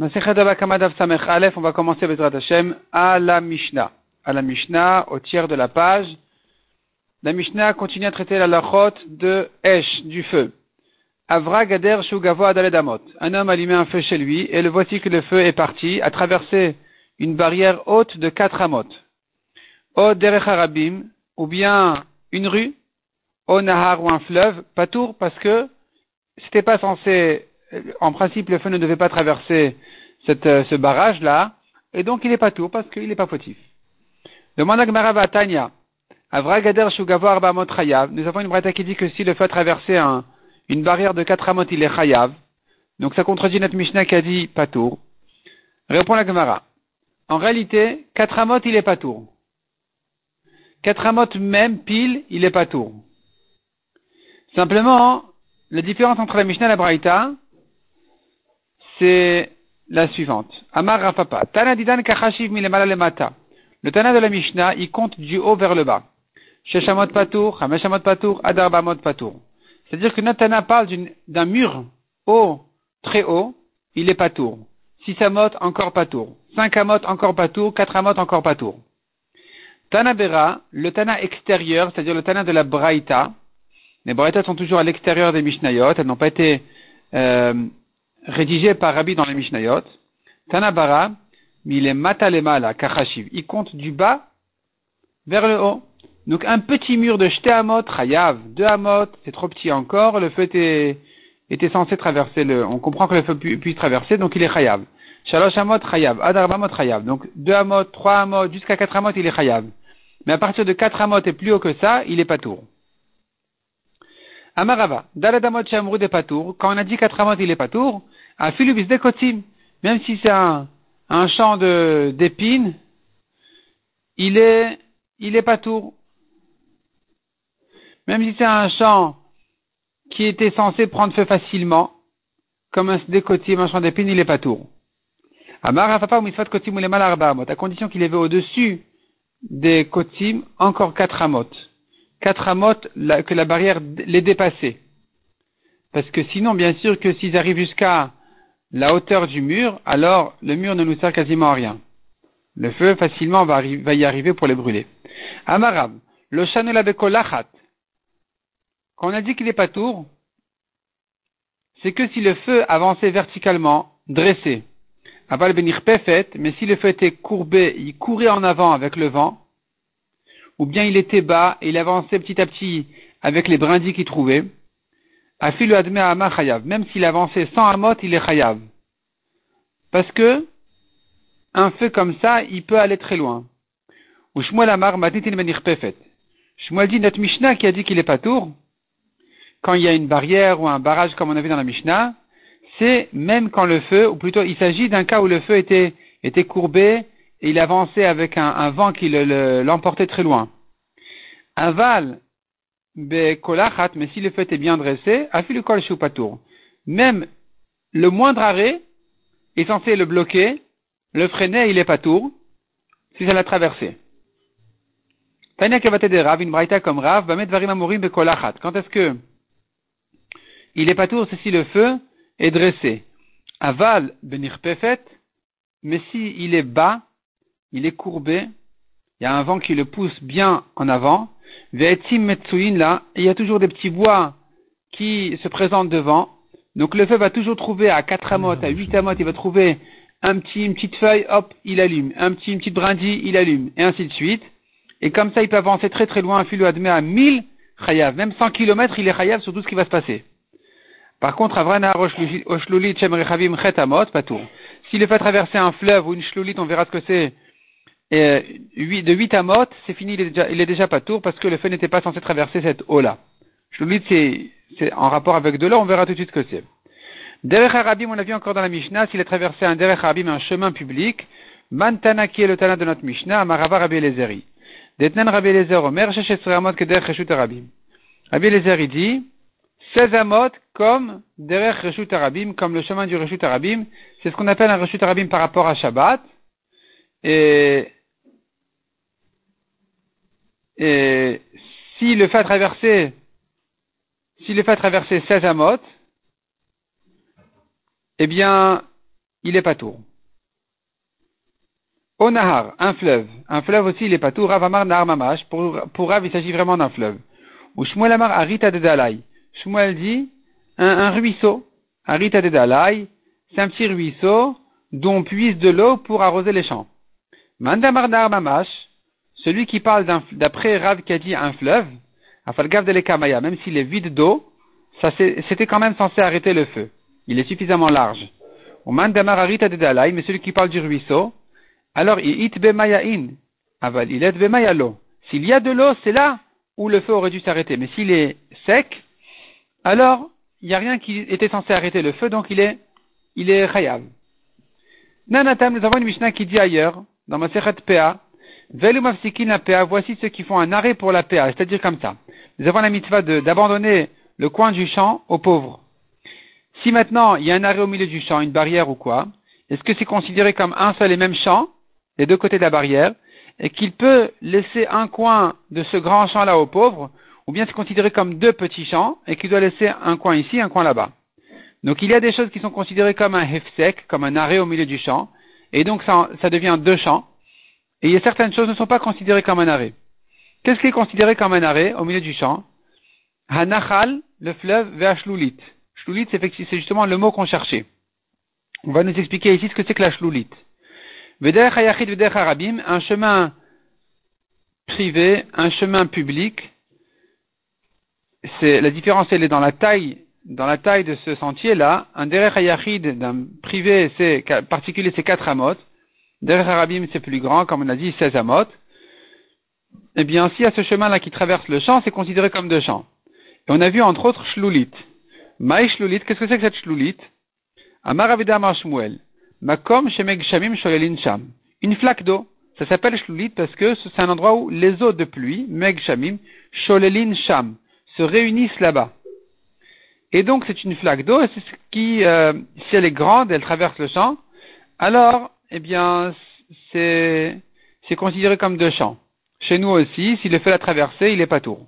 On va commencer avec Hashem à la Mishnah. À la au tiers de la page. La Mishnah continue à traiter la lachot de Esh, du feu. Avra Gader Shugavo Adaledamot. Un homme allumait un feu chez lui, et le voici que le feu est parti, a traversé une barrière haute de quatre amot. O Derech ou bien une rue, au Nahar ou un fleuve, pas tour, parce que c'était pas censé en principe, le feu ne devait pas traverser euh, ce barrage-là, et donc il n'est pas tout parce qu'il n'est pas fautif. Demande à Tanya. Avragader Shugavar Chayav. Nous avons une brata qui dit que si le feu a traversé un, une barrière de quatre amot, il est Chayav. Donc ça contredit notre Mishnah qui a dit Patour. Répond la Gemara. En réalité, quatre amot, il est Patour. Quatre amot même, pile, il est Patour. Simplement, la différence entre la Mishnah et la Braïta, c'est la suivante. Amar Rafapa. Tana didan kachashiv lemata. Le Tana de la Mishnah, il compte du haut vers le bas. Sheshamot patour, Hameshamot patour, Adarbamot patour. C'est-à-dire que notre Tana parle d'un mur haut, très haut, il est patour. Six amot, encore patour. Cinq amot, encore patour. Quatre amot, encore patour. Tana Bera, le Tana extérieur, c'est-à-dire le Tana de la Braïta. Les Braïtas sont toujours à l'extérieur des Mishnayot, elles n'ont pas été euh, rédigé par Rabbi dans les Mishnayot, Tanabara, il est matalemala, kachashiv. Il compte du bas vers le haut. Donc un petit mur de jeté amot, chayav, deux amot, c'est trop petit encore, le feu était, était censé traverser le, on comprend que le feu puisse traverser, donc il est chayav. Shalosh amot, chayav, adar. Donc deux amot, trois amot, jusqu'à quatre amot, il est chayav. Mais à partir de quatre amot et plus haut que ça, il est pas tour. Amarava, daladamot shamru de patour, quand on a dit quatre amot, il est patour, à philubis de kotim, même si c'est un, champ d'épines, il est, il est patour. Même si c'est un champ qui était censé prendre feu facilement, comme un décotim, un champ d'épines, il est patour. Amar ou misfat kotim ou les à condition qu'il avait au-dessus des kotim encore quatre amotes quatre amotes que la barrière les dépassait. Parce que sinon, bien sûr que s'ils arrivent jusqu'à la hauteur du mur, alors le mur ne nous sert quasiment à rien. Le feu facilement va, y arriver pour les brûler. Amarab, le chanela bekolachat. Quand on a dit qu'il n'est pas tour, c'est que si le feu avançait verticalement, dressé, aval benir pefet, mais si le feu était courbé, il courait en avant avec le vent, ou bien il était bas et il avançait petit à petit avec les brindilles qu'il trouvait, Afilu admet. Même s'il avançait sans amot, il est chayav. Parce que, un feu comme ça, il peut aller très loin. Ou Shmuel Amar Matitin Benir Pefet. Shmuel dit notre Mishnah qui a dit qu'il est pas tour, quand il y a une barrière ou un barrage comme on a vu dans la Mishnah, c'est même quand le feu, ou plutôt il s'agit d'un cas où le feu était, était courbé il avançait avec un, vent qui l'emportait très loin. Aval, kolachat, mais si le feu est bien dressé, afilu kol patour. Même le moindre arrêt est censé le bloquer, le freiner, il est patour, si ça l'a traversé. Braïta comme Rav. Quand est-ce que il est patour, c'est si le feu est dressé? Aval benir pefet, mais si il est bas, il est courbé, il y a un vent qui le pousse bien en avant, là, il y a toujours des petits bois qui se présentent devant. Donc le feu va toujours trouver à 4 amotes, à 8 amotes, il va trouver un petit, une petite feuille, hop, il allume. Un petit, une petite brindille, il allume. Et ainsi de suite. Et comme ça, il peut avancer très très loin, un fil admet à 1000 chayav. Même 100 km, il est chayav sur tout ce qui va se passer. Par contre, Avrana Oshlulit Shem Rechavim Chet Amot, pas tout. S'il le fait traverser un fleuve ou une shlulit, on verra ce que c'est et de 8 à mot, c'est fini, il est, déjà, il est déjà pas tour parce que le feu n'était pas censé traverser cette eau-là. Je vous dis, c'est, en rapport avec de l'eau, on verra tout de suite ce que c'est. Derech Harabim, on a vu encore dans la Mishnah, s'il a traversé un Derech Harabim, un chemin public, Mantana qui est le Tana de notre Mishnah, Marava Rabbi Elezeri. Detnen Rabbi Elezer Omer, Shechesre Amot que Derech Reshut Harabim. Rabbi Elezer, dit, 16 Amot comme Derech Reshut Harabim, comme le chemin du Reshut Harabim, c'est ce qu'on appelle un Reshut Harabim par rapport à Shabbat. Et et si le fait traverser, si le fait traverser 16 amotes, eh bien, il est pas tour. Onahar, un fleuve. Un fleuve aussi, il est pas tour. Ravamar Nahar. Pour, pour Rav, il s'agit vraiment d'un fleuve. Ou Shmuel Amar Arita de Dalai. Shmuel dit un, un ruisseau. Arita de Dalai, c'est un petit ruisseau dont on puise de l'eau pour arroser les champs. Mandamar Nahar Mamash, celui qui parle d'après Rav qui a dit un fleuve, Afalgav de l'Ekamaya, même s'il est vide d'eau, c'était quand même censé arrêter le feu. Il est suffisamment large. De Dalai, mais celui qui parle du ruisseau, alors, il Aval, il S'il y a de l'eau, c'est là où le feu aurait dû s'arrêter. Mais s'il est sec, alors, il n'y a rien qui était censé arrêter le feu, donc il est, il est chayav. Nanatam, nous avons une Mishnah qui dit ailleurs, dans ma la PA, voici ceux qui font un arrêt pour la PA, c'est-à-dire comme ça. Nous avons la mitzvah d'abandonner le coin du champ aux pauvres. Si maintenant il y a un arrêt au milieu du champ, une barrière ou quoi, est-ce que c'est considéré comme un seul et même champ les deux côtés de la barrière, et qu'il peut laisser un coin de ce grand champ-là aux pauvres, ou bien c'est considéré comme deux petits champs, et qu'il doit laisser un coin ici, un coin là-bas. Donc il y a des choses qui sont considérées comme un hefsek, comme un arrêt au milieu du champ, et donc ça, ça devient deux champs, et certaines choses ne sont pas considérées comme un arrêt. Qu'est-ce qui est considéré comme un arrêt au milieu du champ? Hanachal, le fleuve, vers Shlulit. Shlulit, c'est justement le mot qu'on cherchait. On va nous expliquer ici ce que c'est que la Shlulit un chemin privé, un chemin public. C'est la différence, elle est dans la taille, dans la taille de ce sentier-là. Un derech hayachid d'un privé, c'est particulier, c'est 4 amot. Derech harabim, c'est plus grand, comme on a dit, 16 amot. Eh bien, y a ce chemin-là qui traverse le champ, c'est considéré comme deux champs. Et on a vu entre autres shlulit. Maï shlulit, qu'est-ce que c'est que cette shlulit? Amar Avida Shmuel. Makom Shemeg Shamim Sholelin Sham. Une flaque d'eau. Ça s'appelle Shlulit parce que c'est un endroit où les eaux de pluie, Meg Shamim, Sholelin Sham, se réunissent là-bas. Et donc c'est une flaque d'eau, et c'est ce qui, euh, si elle est grande, elle traverse le champ, alors, eh bien, c'est, considéré comme deux champs. Chez nous aussi, si le fait la traverser, il est pas tour.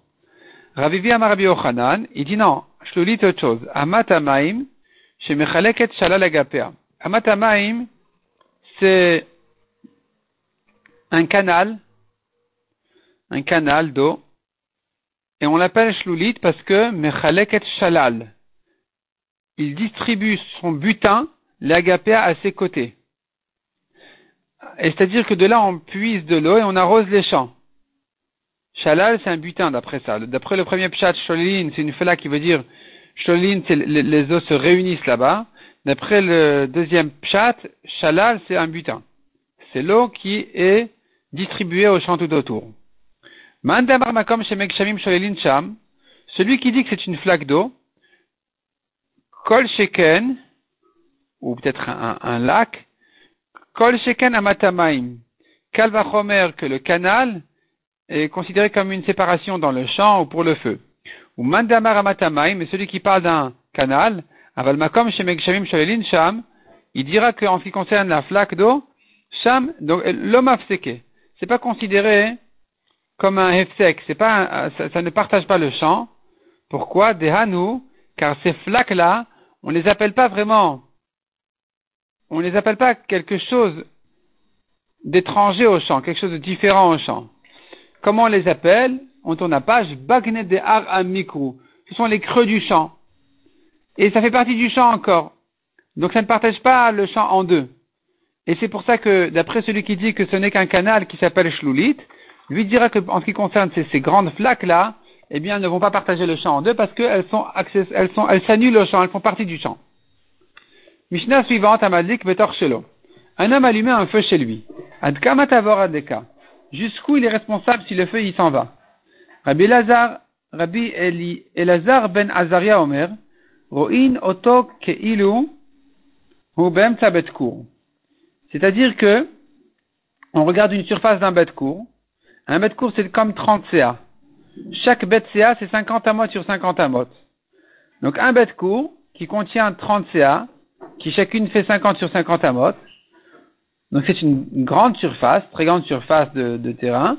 Ravivi Amarabi Ochanan, il dit non, Shlulit autre chose. Amatamaim, Shemechaleket Shalal Agapea. Amatamaim, c'est un canal, un canal d'eau, et on l'appelle shlulit parce que mechaleket shalal. Il distribue son butin, l'agapéa, à ses côtés. C'est-à-dire que de là, on puise de l'eau et on arrose les champs. Shalal, c'est un butin d'après ça. D'après le premier pshat, sholin, c'est une fela qui veut dire, sholin, c'est les eaux se réunissent là-bas. D'après le deuxième pshat, shalal, c'est un butin. C'est l'eau qui est distribuée au champ tout autour. Celui qui dit que c'est une flaque d'eau, kol sheken, ou peut-être un, lac, kol sheken amatamaim, kalvachomer que le canal est considéré comme une séparation dans le champ ou pour le feu. Ou mandamar amatamaim, mais celui qui parle d'un canal, Aval makom shemeg sholelin sham, il dira qu'en ce qui concerne la flaque d'eau, sham, donc l'homme afseke, c'est pas considéré comme un hefsek, c'est pas, ça, ça, ne partage pas le champ. Pourquoi? Dehanu, car ces flaques-là, on les appelle pas vraiment, on les appelle pas quelque chose d'étranger au champ, quelque chose de différent au champ. Comment on les appelle? On tourne la page, Bagnet de Ar Ce sont les creux du champ. Et ça fait partie du champ encore. Donc ça ne partage pas le champ en deux. Et c'est pour ça que, d'après celui qui dit que ce n'est qu'un canal qui s'appelle Shlulit, lui dira que, en ce qui concerne ces, grandes flaques-là, eh bien, elles ne vont pas partager le champ en deux parce qu'elles sont, elles sont, elles s'annulent au champ, elles font partie du champ. Mishnah suivante, Amadik Betor Shelo. Un homme allumait un feu chez lui. Adkamatavor Adeka. Jusqu'où il est responsable si le feu y s'en va? Rabbi Lazar, Rabbi Eli, Elazar ben Azaria Omer, Ro'in oto keilu hu C'est-à-dire que on regarde une surface d'un bête. Un bête c'est comme 30 CA. Chaque bête CA, c'est 50 amot sur 50 amot. Donc un bête qui contient 30 CA, qui chacune fait 50 sur 50 amot. Donc c'est une grande surface, très grande surface de, terrain.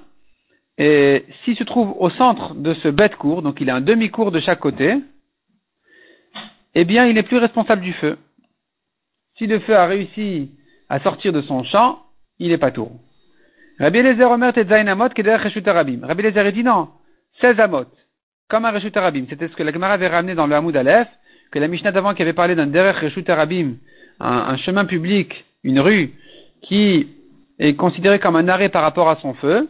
Et s'il se trouve au centre de ce bête court, donc il a un demi-court de chaque côté, eh bien, il n'est plus responsable du feu. si le feu a réussi à sortir de son champ, il est pas tour. Rabbi Eliezer Omer Tetzain Amot Keder Reshut Arabim. Rabbi Eliezer dit non, 16 Amot, comme un Reshut Arabim. C'était ce que la Gemara avait ramené dans le Hamoud Aleph, que la Mishnah d'avant qui avait parlé d'un Derech Reshut Arabim, un, chemin public, une rue, qui est considéré comme un arrêt par rapport à son feu.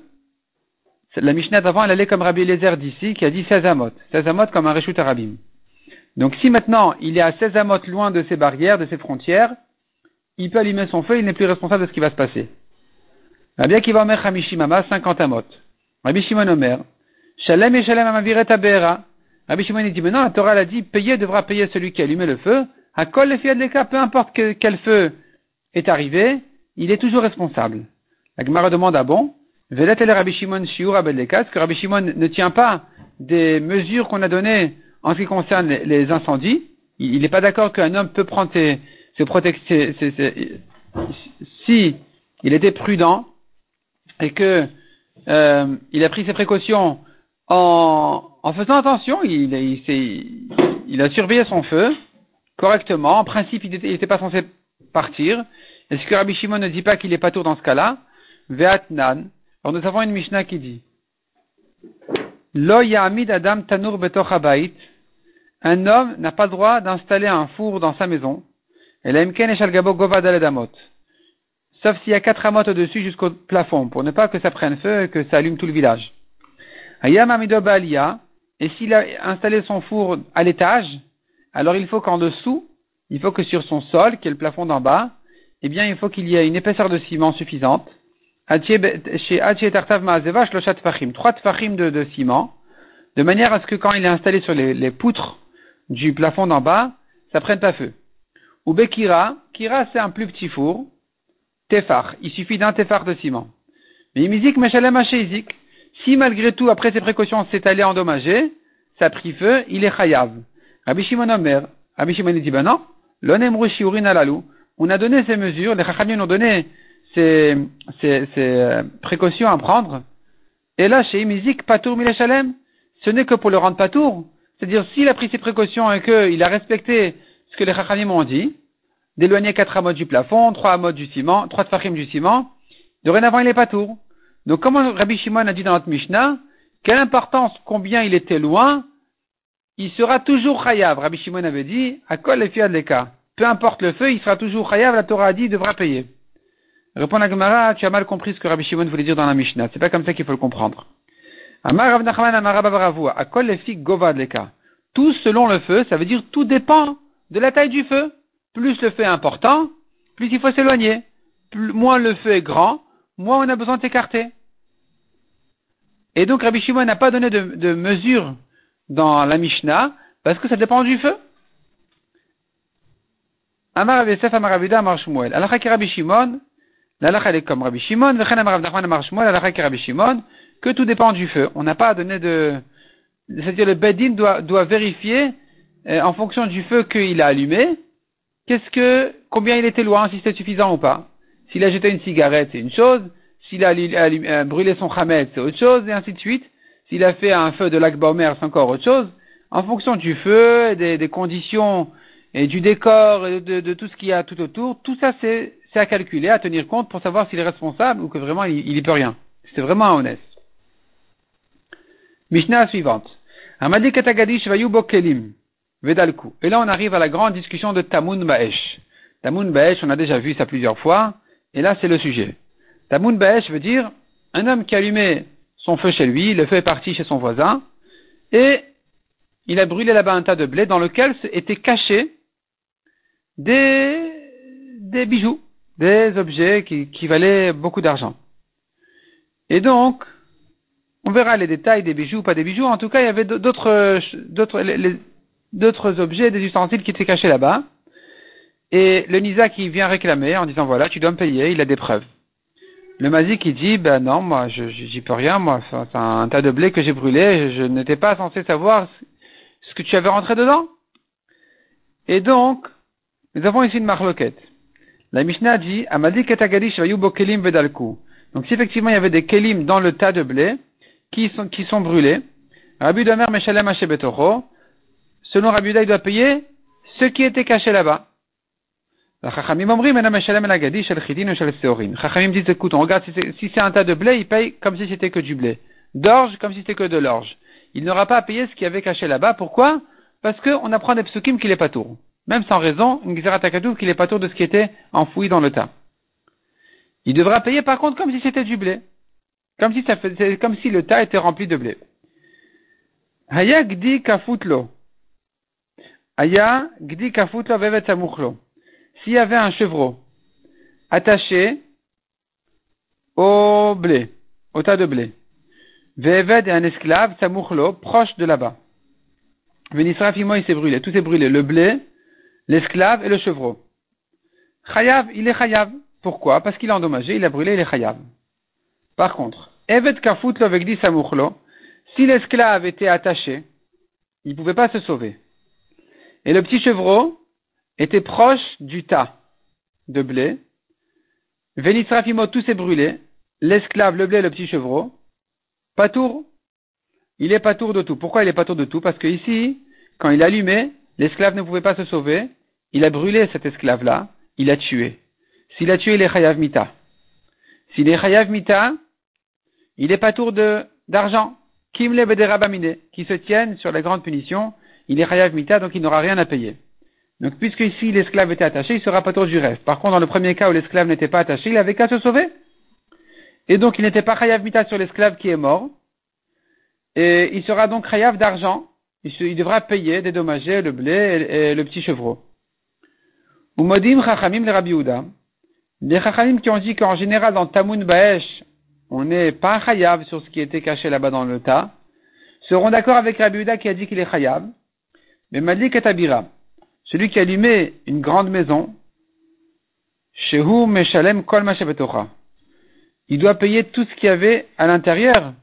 La Mishnah d'avant, elle allait comme Rabbi Eliezer d'ici, qui a dit 16 Amot. 16 Amot comme un Reshut Arabim. Donc si maintenant il est à 16 Amot loin de ses barrières, de ses frontières, il peut allumer son feu, il n'est plus responsable de ce qui va se passer. Rabbi Akiva Omer Hamishimama, 50 Amot. Rabbi Shimon Omer, Shalem et Shalem Amaviret Abera. Rabbi Shimon dit, maintenant la Torah l'a dit, payer devra payer celui qui a allumé le feu. À les filles de l'écart, peu importe quel feu est arrivé, il est toujours responsable. La Gemara demande, ah bon? Velet el Rabbi Shimon Shiur Abel que Rabbi Shimon ne tient pas des mesures qu'on a données en ce qui concerne les, incendies? Il n'est pas d'accord qu'un homme peut prendre ses, ses protections, si il était prudent et que euh, il a pris ses précautions en, en faisant attention, il, a surveillé son feu correctement. En principe, il n'était pas censé partir. Est-ce que Rabbi Shimon ne dit pas qu'il est pas tour dans ce cas-là? Ve'atnan. Alors nous avons une Mishnah qui dit Lo ya'amid adam tanur betoch Un homme n'a pas le droit d'installer un four dans sa maison. Et Sauf s'il y a quatre amotes au-dessus jusqu'au plafond, pour ne pas que ça prenne feu et que ça allume tout le village. Et s'il a installé son four à l'étage, alors il faut qu'en dessous, il faut que sur son sol, qui est le plafond d'en bas, eh bien, il faut qu'il y ait une épaisseur de ciment suffisante. Trois tfachim de, ciment, de manière à ce que quand il est installé sur les, poutres du plafond d'en bas, ça prenne pas feu. Ou bekira, kira. C'est un plus petit four, tefar, il suffit d'un tefar de ciment. Mais meshalem si malgré tout, après ces précautions, c'est allé endommager, ça a pris feu, il est chayav. Rabbi Shimon Omer, Rabbi Shimon dit, ben non, on a donné ces mesures, les chachamim ont donné ces, euh, précautions à prendre. Et là, chez Imizik, Patour Mileshalem, ce n'est que pour le rendre Patour. C'est-à-dire, s'il a pris ses précautions et qu'il a respecté ce que les Chachamim ont dit, d'éloigner quatre amots du plafond, trois amots du ciment, trois tfachim du ciment, dorénavant il est Patour. Donc, comme Rabbi Shimon a dit dans notre Mishnah, quelle importance, combien il était loin, il sera toujours chayav. Rabbi Shimon avait dit, à quoi les de Peu importe le feu, il sera toujours chayav, la Torah a dit, il devra payer. Répond la Gemara, tu as mal compris ce que Rabbi Shimon voulait dire dans la Mishnah. C'est pas comme ça qu'il faut le comprendre. Tout selon le feu, ça veut dire tout dépend de la taille du feu. Plus le feu est important, plus il faut s'éloigner. Moins le feu est grand, moins on a besoin de s'écarter. Et donc Rabbi Shimon n'a pas donné de, mesure dans la Mishnah parce que ça dépend du feu. Amar Yosef Amar Amar Shmuel. Alors Rabbi Shimon, L'alacha est comme Rabbi Shimon, Rabbi Shimon, que tout dépend du feu. On n'a pas à donner de, c'est-à-dire le Bedin doit, doit vérifier, euh, en fonction du feu qu'il a allumé, qu'est-ce que, combien il était loin, si c'était suffisant ou pas. S'il a jeté une cigarette, c'est une chose. S'il a, brûlé son khamet, c'est autre chose, et ainsi de suite. S'il a fait un feu de lac Baumer, c'est encore autre chose. En fonction du feu, des, conditions, et du décor, et de, tout ce qu'il y a tout autour, tout ça c'est à calculer, à tenir compte pour savoir s'il est responsable ou que vraiment il n'y peut rien. C'est vraiment honnête. Mishnah suivante. Et là, on arrive à la grande discussion de Tamun Baesh. Tamun Baesh, on a déjà vu ça plusieurs fois. Et là, c'est le sujet. Tamun Baesh veut dire un homme qui allumait son feu chez lui, le feu est parti chez son voisin, et il a brûlé là-bas un tas de blé dans lequel étaient cachés des, bijoux des objets qui, valaient beaucoup d'argent. Et donc, on verra les détails des bijoux, pas des bijoux. En tout cas, il y avait d'autres, d'autres, d'autres objets, des ustensiles qui étaient cachés là-bas. Et le Nisa qui vient réclamer en disant voilà, tu dois me payer, il a des preuves. Le Mazik qui dit ben non, moi je j'y peux rien, moi c'est un tas de blé que j'ai brûlé, je, n'étais pas censé savoir ce que tu avais rentré dedans. Et donc, nous avons ici une marloquette. La Mishnah dit, Amadi ketagadish kelim vedalku. Donc si effectivement il y avait des kelim dans le tas de blé, qui sont, qui sont brûlés, Rabbi Domer Meshalem Betoro, selon Rabbi il doit payer ce qui était caché là-bas. Chachamim disent, écoute, on regarde si c'est un tas de blé, il paye comme si c'était que du blé. D'orge, comme si c'était que de l'orge. Il n'aura pas à payer ce qui avait caché là-bas. Pourquoi? Parce qu'on apprend des psukim qu'il est pas tour. Même sans raison, une takadou qu'il est pas tour de ce qui était enfoui dans le tas. Il devra payer par contre comme si c'était du blé. Comme si, le tas était rempli de blé. Haya gdi kafutlo. Aya gdi kafutlo vevet S'il y avait un chevreau attaché au blé, au tas de blé, Veved et un esclave, samuchlo, proche de là-bas. Venisrafimo, il s'est brûlé, tout s'est brûlé, le blé, l'esclave et le chevreau. Chayav, il est chayav. Pourquoi? Parce qu'il est endommagé, il a brûlé, il est chayav. Par contre, Evet kafutlo vegdi samuchlo, si l'esclave était attaché, il ne pouvait pas se sauver. Et le petit chevreau était proche du tas de blé. Vénisrafimo, tout s'est brûlé. L'esclave, le blé, le petit chevreau. Patour. Il est patour de tout. Pourquoi il est patour de tout? Parce que ici, quand il allumait, l'esclave ne pouvait pas se sauver. Il a brûlé cet esclave-là. Il a tué. S'il a tué, il est chayav mita. S'il est chayav mita, il est patour de, d'argent. Kimle bederabamine, qui se tiennent sur la grande punition. Il est chayav mita, donc il n'aura rien à payer. Donc, puisque ici l'esclave était attaché, il sera patour du reste. Par contre, dans le premier cas où l'esclave n'était pas attaché, il avait qu'à se sauver. Et donc, il n'était pas chayav mita sur l'esclave qui est mort. Et il sera donc chayav d'argent. Il, devra payer, dédommager le blé et, le petit chevreau. Umodim chachamim le Rabbi Les chachamim qui ont dit qu'en général, dans Tamun Baesh, on n'est pas chayav sur ce qui était caché là-bas dans le tas, seront d'accord avec Rabbi qui a dit qu'il est chayav. Mais Malik et celui qui allumait une grande maison, Shehu Meshalem Kol il doit payer tout ce qu'il y avait à l'intérieur.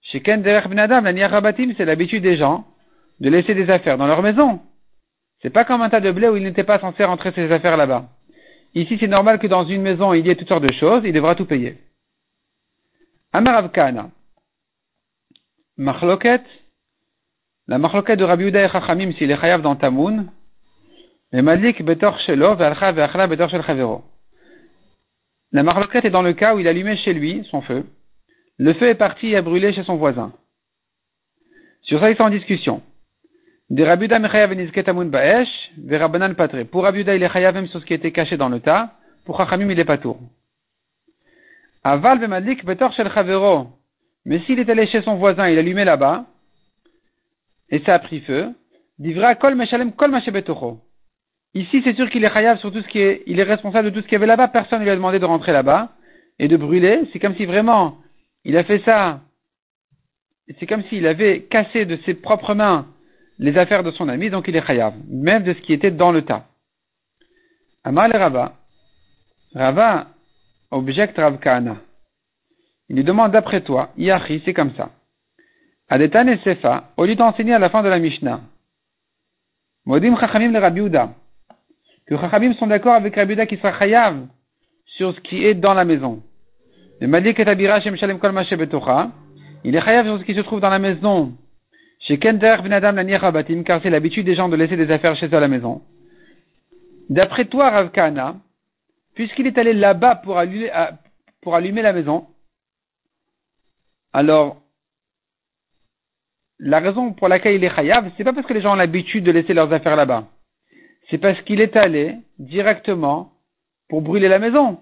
Chez la Rabatim, c'est l'habitude des gens de laisser des affaires dans leur maison. C'est pas comme un tas de blé où il n'était pas censé rentrer ses affaires là-bas. Ici, c'est normal que dans une maison, il y ait toutes sortes de choses, il devra tout payer. Amarav Kana. Machloket. La machloket de Rabbi et Chachamim, s'il est chayav dans Tamoun. Malik betor shelo, ve'alcha ve'achla betor shel chavero. La marloquette est dans le cas où il allumait chez lui son feu. Le feu est parti et a brûlé chez son voisin. Sur ça, ils sont en discussion. De Rabuda Baesh, Verabanan Patre. Pour Rabuda, il est chayav sur ce qui était caché dans le tas. Pour Chachamim, il est pas tour. Aval Vemalik Betor Shel Chavero. Mais s'il est allé chez son voisin, il allumait là-bas, et ça a pris feu, divra Kol Meshalem Kol Mashebetocho. Ici, c'est sûr qu'il est chayav sur tout ce qui est, il est responsable de tout ce qu'il y avait là-bas. Personne ne lui a demandé de rentrer là-bas et de brûler. C'est comme si vraiment, il a fait ça. C'est comme s'il avait cassé de ses propres mains les affaires de son ami, donc il est chayav. Même de ce qui était dans le tas. Amal Rava. Rava objecte Rav Kahana. Il lui demande d'après toi, Yachi, c'est comme ça. Adetan et Sefa, au lieu d'enseigner à la fin de la Mishnah. Modim Chachamim le Rabbi que Chachamim sont d'accord avec Rabbi qui sera chayav sur ce qui est dans la maison. Il est chayav sur ce qui se trouve dans la maison. Chez Kender la Rabatim, car c'est l'habitude des gens de laisser des affaires chez eux à la maison. D'après toi, Rav Kana, puisqu'il est allé là-bas pour allumer, pour allumer la maison, alors, la raison pour laquelle il est chayav, c'est pas parce que les gens ont l'habitude de laisser leurs affaires là-bas c'est parce qu'il est allé directement pour brûler la maison.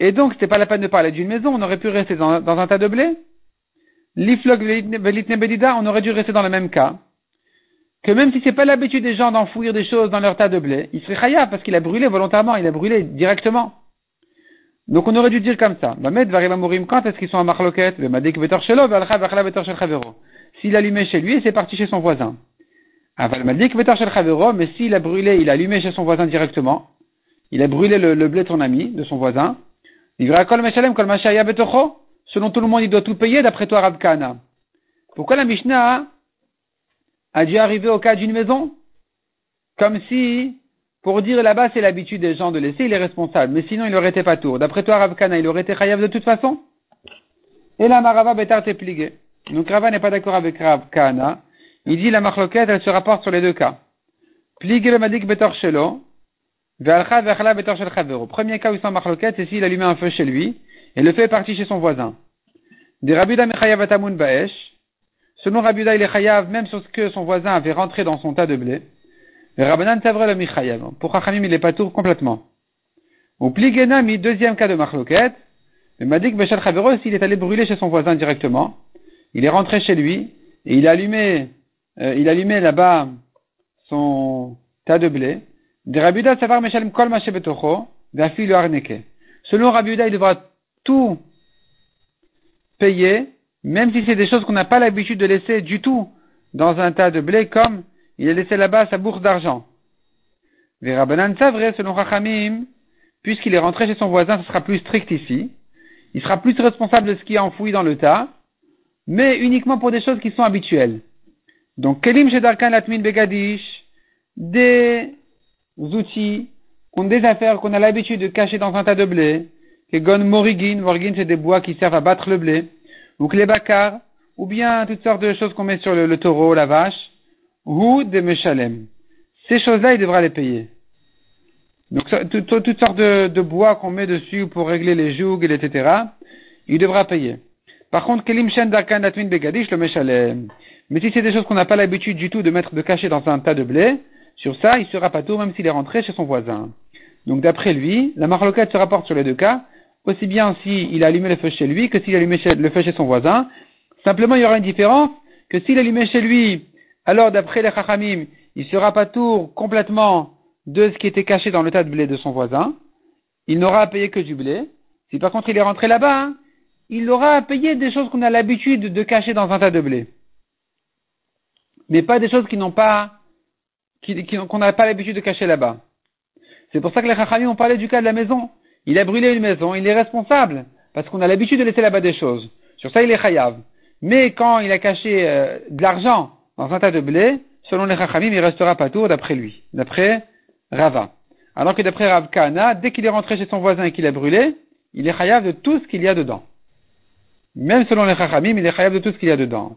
Et donc, c'était pas la peine de parler d'une maison, on aurait pu rester dans, un tas de blé. L'iflog bedida, on aurait dû rester dans le même cas. Que même si c'est pas l'habitude des gens d'enfouir des choses dans leur tas de blé, il serait chaya parce qu'il a brûlé volontairement, il a brûlé directement. Donc on aurait dû dire comme ça. Quand est-ce qu'ils sont en marloquette S'il allumait chez lui, c'est parti chez son voisin. Mais s'il a brûlé, il a allumé chez son voisin directement, il a brûlé le, blé de son ami, de son voisin. Selon tout le monde, il doit tout payer d'après toi, Rav Kana. Pourquoi la Mishnah a dû arriver au cas d'une maison? Comme si, pour dire là-bas, c'est l'habitude des gens de laisser, il est responsable. Mais sinon, il aurait été pas tour. D'après toi, Rav Kana, il aurait été chayav de toute façon? Et la Marava Betar t'est plié. Donc Rava n'est pas d'accord avec Rav Kana. Il dit la marloquette, elle se rapporte sur les deux cas. Pligé le madik betor shelo, betor shel chavero. Premier cas où il sent marloquette, c'est s'il allumait un feu chez lui, et le feu est parti chez son voisin. Des Rabuda mechayav atamun baesh. Selon Rabuda, il est chayav, même sur ce que son voisin avait rentré dans son tas de blé. Rabbanan le michayav. Pour Chachamim, il est pas tout complètement. Au mi deuxième cas de marloquette, le madik bechal chavero, s'il est allé brûler chez son voisin directement, il est rentré chez lui, et il a allumé, euh, il allumait là-bas son tas de blé. De Rabuda savar meshalim kol le arneke. Selon Rabuda, il devra tout payer, même si c'est des choses qu'on n'a pas l'habitude de laisser du tout dans un tas de blé, comme il a laissé là-bas sa bourse d'argent. Verabanan vrai, selon Rachamim, puisqu'il est rentré chez son voisin, ce sera plus strict ici. Il sera plus responsable de ce qui est enfoui dans le tas, mais uniquement pour des choses qui sont habituelles. Donc, Kelim Shedarkan Latmin Begadish, des outils, des affaires qu'on a l'habitude de cacher dans un tas de blé, gon Morigin, Morigin c'est des bois qui servent à battre le blé, ou Klebakar, ou bien toutes sortes de choses qu'on met sur le, taureau, la vache, ou des Meshalem. Ces choses-là, il devra les payer. Donc, toutes sortes de, bois qu'on met dessus pour régler les jougs, etc., il devra payer. Par contre, Kelim Shen Darkan Latmin Begadish, le Meshalem. Mais si c'est des choses qu'on n'a pas l'habitude du tout de mettre de cacher dans un tas de blé, sur ça, il sera pas tout, même s'il est rentré chez son voisin. Donc d'après lui, la marloquette se rapporte sur les deux cas, aussi bien s'il a allumé le feu chez lui que s'il a allumé le feu chez son voisin. Simplement, il y aura une différence que s'il allumait chez lui, alors d'après les chachamim, il sera pas tour complètement de ce qui était caché dans le tas de blé de son voisin. Il n'aura à payer que du blé. Si par contre il est rentré là-bas, hein, il aura à payer des choses qu'on a l'habitude de cacher dans un tas de blé. Mais pas des choses qui n'ont pas, qu'on n'a pas l'habitude de cacher là-bas. C'est pour ça que les chachamim ont parlé du cas de la maison. Il a brûlé une maison, il est responsable, parce qu'on a l'habitude de laisser là-bas des choses. Sur ça, il est chayav. Mais quand il a caché euh, de l'argent dans un tas de blé, selon les chachamim, il restera pas tout d'après lui, d'après Rava. Alors que d'après Rav Kana, dès qu'il est rentré chez son voisin et qu'il a brûlé, il est chayav de tout ce qu'il y a dedans. Même selon les chachamim, il est chayav de tout ce qu'il y a dedans.